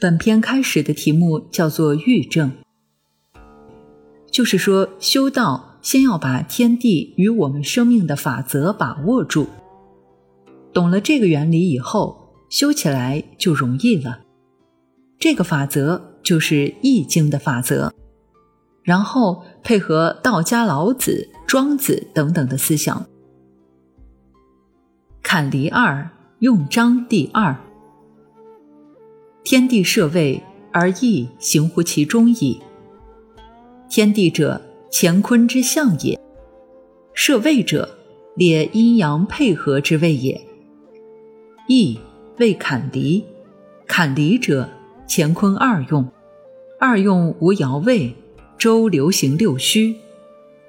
本篇开始的题目叫做“欲正”，就是说修道先要把天地与我们生命的法则把握住。懂了这个原理以后，修起来就容易了。这个法则就是《易经》的法则，然后配合道家老子、庄子等等的思想。坎离二用章第二。天地设位而易行乎其中矣。天地者，乾坤之象也；设位者，列阴阳配合之谓也。易为坎离，坎离者，乾坤二用，二用无爻位，周流行六虚，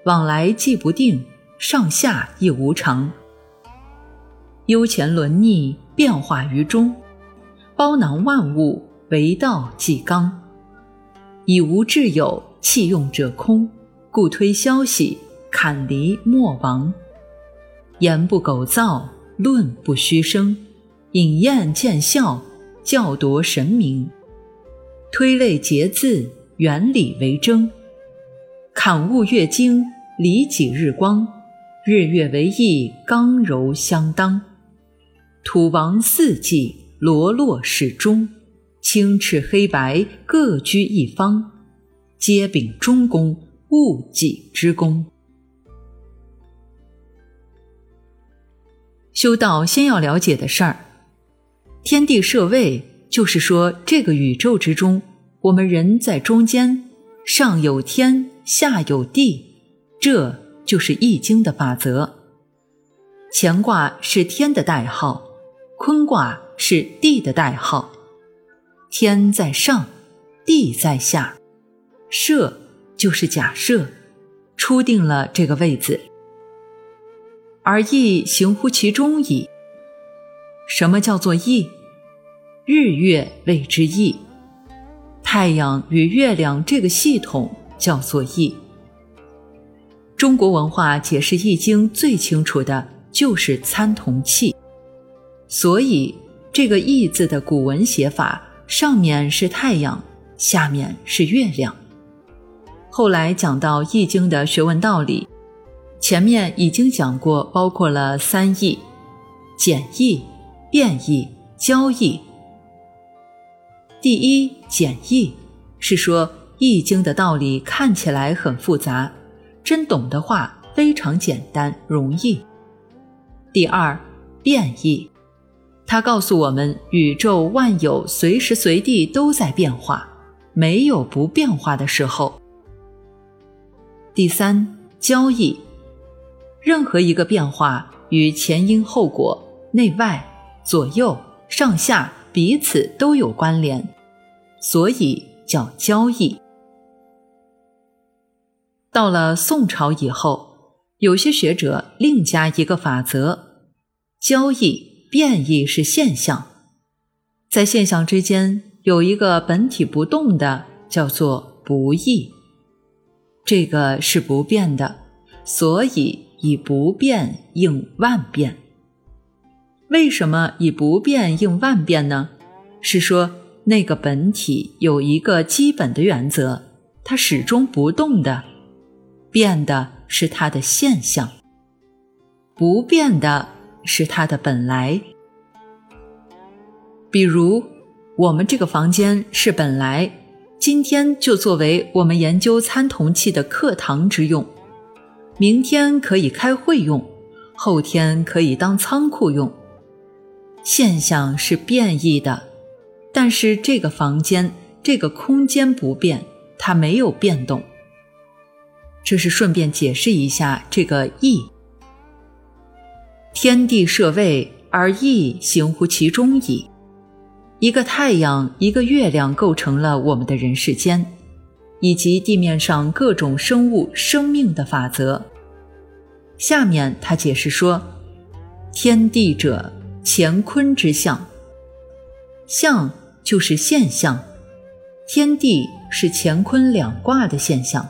往来既不定，上下亦无常，幽潜轮逆，变化于中。包囊万物，为道即刚。以无至有，弃用者空，故推消息，坎离莫亡。言不苟造，论不虚声，引验见效，教夺神明。推类结字，原理为征。坎物月经，离己日光，日月为义，刚柔相当。土王四季。罗络始终，青赤黑白各居一方，皆秉中公，物己之功。修道先要了解的事儿，天地设位，就是说这个宇宙之中，我们人在中间，上有天，下有地，这就是易经的法则。乾卦是天的代号，坤卦。是地的代号，天在上，地在下，设就是假设，初定了这个位子，而意行乎其中矣。什么叫做意？日月谓之意，太阳与月亮这个系统叫做意。中国文化解释易经最清楚的就是参同契，所以。这个“易”字的古文写法，上面是太阳，下面是月亮。后来讲到《易经》的学问道理，前面已经讲过，包括了三易：简易、变易、交易。第一简易是说《易经》的道理看起来很复杂，真懂的话非常简单容易。第二变易。他告诉我们，宇宙万有随时随地都在变化，没有不变化的时候。第三，交易，任何一个变化与前因后果、内外、左右、上下彼此都有关联，所以叫交易。到了宋朝以后，有些学者另加一个法则：交易。变异是现象，在现象之间有一个本体不动的，叫做不异。这个是不变的，所以以不变应万变。为什么以不变应万变呢？是说那个本体有一个基本的原则，它始终不动的，变的是它的现象，不变的。是它的本来。比如，我们这个房间是本来，今天就作为我们研究参同器的课堂之用，明天可以开会用，后天可以当仓库用。现象是变异的，但是这个房间、这个空间不变，它没有变动。这是顺便解释一下这个“异”。天地设位而易行乎其中矣。一个太阳，一个月亮，构成了我们的人世间，以及地面上各种生物生命的法则。下面他解释说：天地者，乾坤之象。象就是现象，天地是乾坤两卦的现象。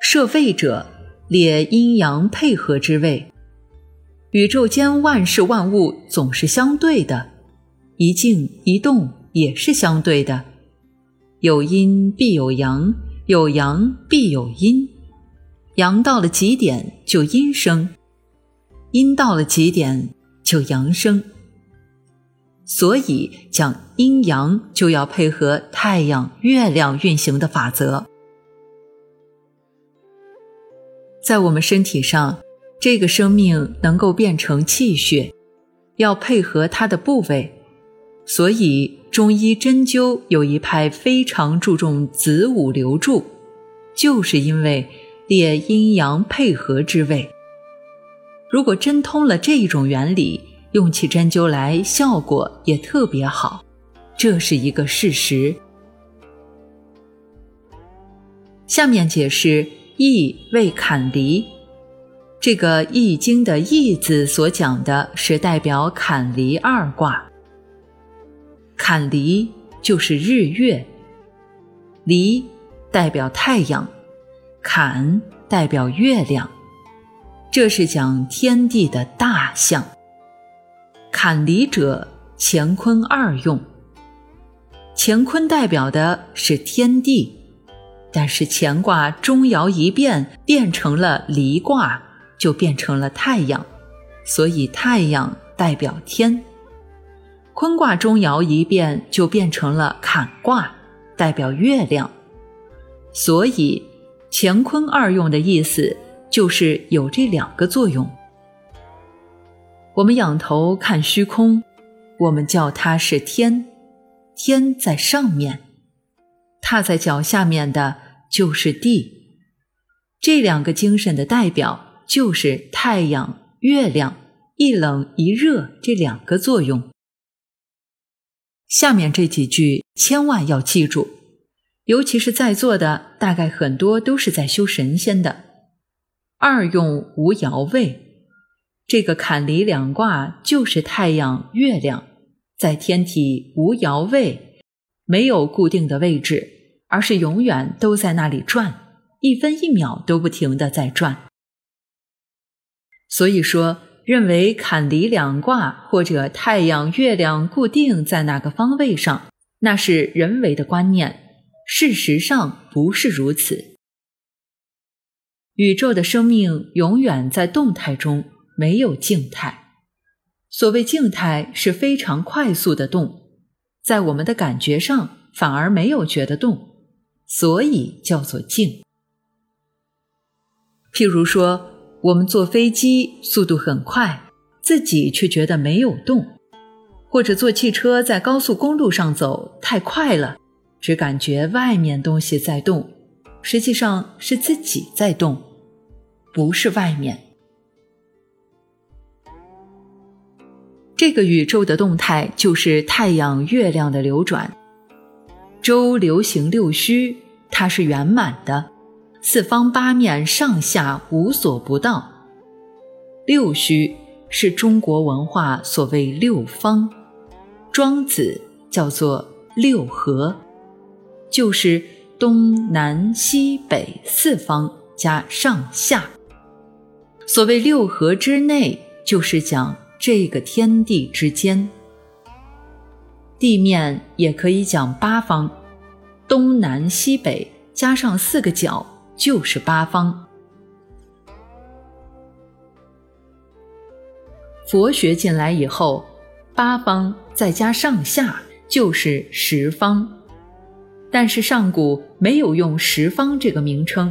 设位者，列阴阳配合之位。宇宙间万事万物总是相对的，一静一动，也是相对的，有阴必有阳，有阳必有阴，阳到了极点就阴生，阴到了极点就阳生。所以讲阴阳就要配合太阳、月亮运行的法则。在我们身体上，这个生命能够变成气血，要配合它的部位。所以中医针灸有一派非常注重子午流注，就是因为列阴阳配合之位。如果针通了这一种原理。用起针灸来，效果也特别好，这是一个事实。下面解释“易”为坎离，这个《易经》的“易”字所讲的是代表坎离二卦。坎离就是日月，离代表太阳，坎代表月亮，这是讲天地的大象。坎离者，乾坤二用。乾坤代表的是天地，但是乾卦中爻一变，变成了离卦，就变成了太阳，所以太阳代表天。坤卦中爻一变，就变成了坎卦，代表月亮。所以乾坤二用的意思就是有这两个作用。我们仰头看虚空，我们叫它是天，天在上面，踏在脚下面的就是地。这两个精神的代表就是太阳、月亮，一冷一热这两个作用。下面这几句千万要记住，尤其是在座的，大概很多都是在修神仙的。二用无爻位。这个坎离两卦就是太阳、月亮在天体无爻位，没有固定的位置，而是永远都在那里转，一分一秒都不停的在转。所以说，认为坎离两卦或者太阳、月亮固定在哪个方位上，那是人为的观念，事实上不是如此。宇宙的生命永远在动态中。没有静态，所谓静态是非常快速的动，在我们的感觉上反而没有觉得动，所以叫做静。譬如说，我们坐飞机速度很快，自己却觉得没有动；或者坐汽车在高速公路上走太快了，只感觉外面东西在动，实际上是自己在动，不是外面。这个宇宙的动态就是太阳、月亮的流转。周流行六虚，它是圆满的，四方八面上下无所不到。六虚是中国文化所谓六方，庄子叫做六合，就是东南西北四方加上下。所谓六合之内，就是讲。这个天地之间，地面也可以讲八方，东南西北加上四个角就是八方。佛学进来以后，八方再加上下就是十方，但是上古没有用十方这个名称，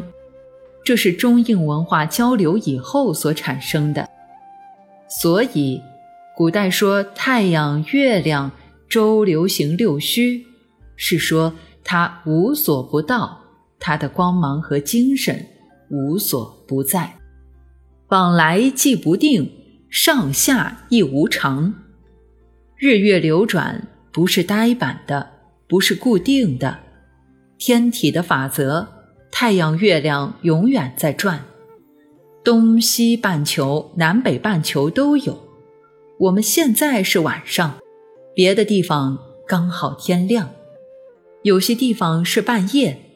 这是中印文化交流以后所产生的。所以，古代说太阳、月亮、周流行六虚，是说它无所不到，它的光芒和精神无所不在，往来既不定，上下亦无常。日月流转不是呆板的，不是固定的，天体的法则，太阳、月亮永远在转。东西半球、南北半球都有。我们现在是晚上，别的地方刚好天亮，有些地方是半夜。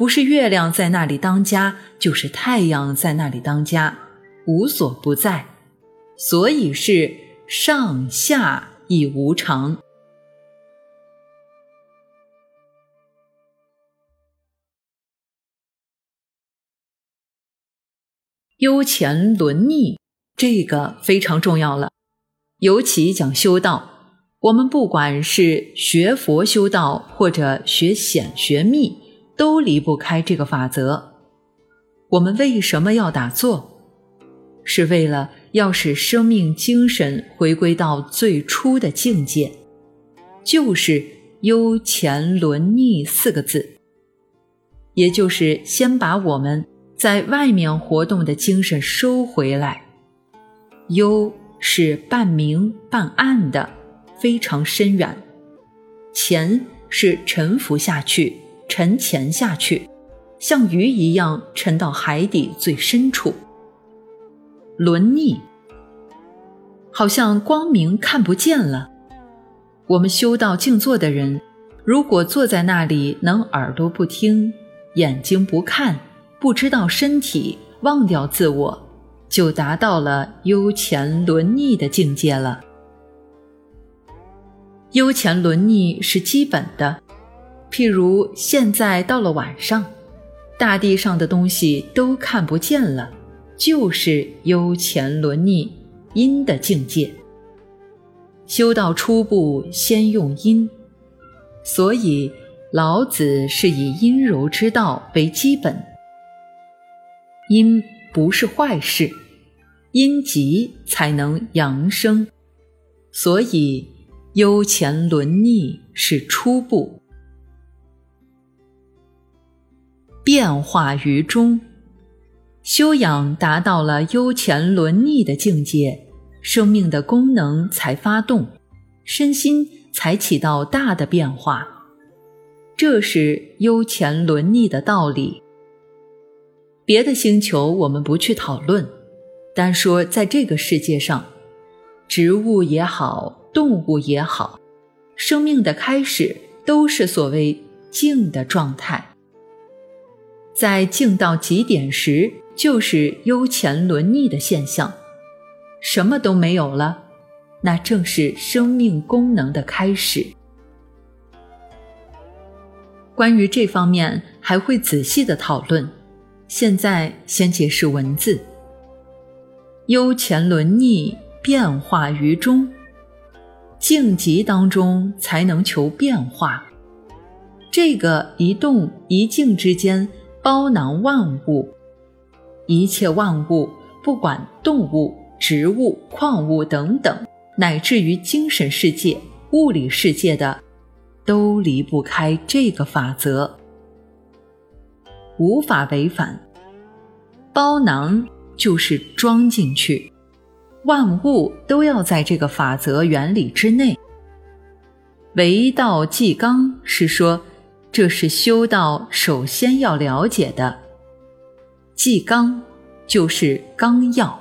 不是月亮在那里当家，就是太阳在那里当家，无所不在。所以是上下亦无常。悠前轮逆，这个非常重要了，尤其讲修道。我们不管是学佛修道，或者学显学密，都离不开这个法则。我们为什么要打坐？是为了要使生命精神回归到最初的境界，就是“忧前伦逆”四个字，也就是先把我们。在外面活动的精神收回来，忧是半明半暗的，非常深远；潜是沉浮下去，沉潜下去，像鱼一样沉到海底最深处。轮逆，好像光明看不见了。我们修道静坐的人，如果坐在那里能耳朵不听，眼睛不看。不知道身体，忘掉自我，就达到了幽潜轮逆的境界了。幽潜轮逆是基本的，譬如现在到了晚上，大地上的东西都看不见了，就是幽潜轮逆阴的境界。修道初步，先用阴，所以老子是以阴柔之道为基本。阴不是坏事，阴极才能阳生，所以幽潜轮逆是初步，变化于中，修养达到了幽前轮逆的境界，生命的功能才发动，身心才起到大的变化，这是幽前轮逆的道理。别的星球我们不去讨论，单说在这个世界上，植物也好，动物也好，生命的开始都是所谓静的状态。在静到极点时，就是幽前轮逆的现象，什么都没有了，那正是生命功能的开始。关于这方面，还会仔细的讨论。现在先解释文字。幽前轮逆，变化于中，静极当中才能求变化。这个一动一静之间，包囊万物，一切万物，不管动物、植物、矿物等等，乃至于精神世界、物理世界的，都离不开这个法则。无法违反，包囊就是装进去，万物都要在这个法则原理之内。唯道即刚是说，这是修道首先要了解的。即刚就是纲要。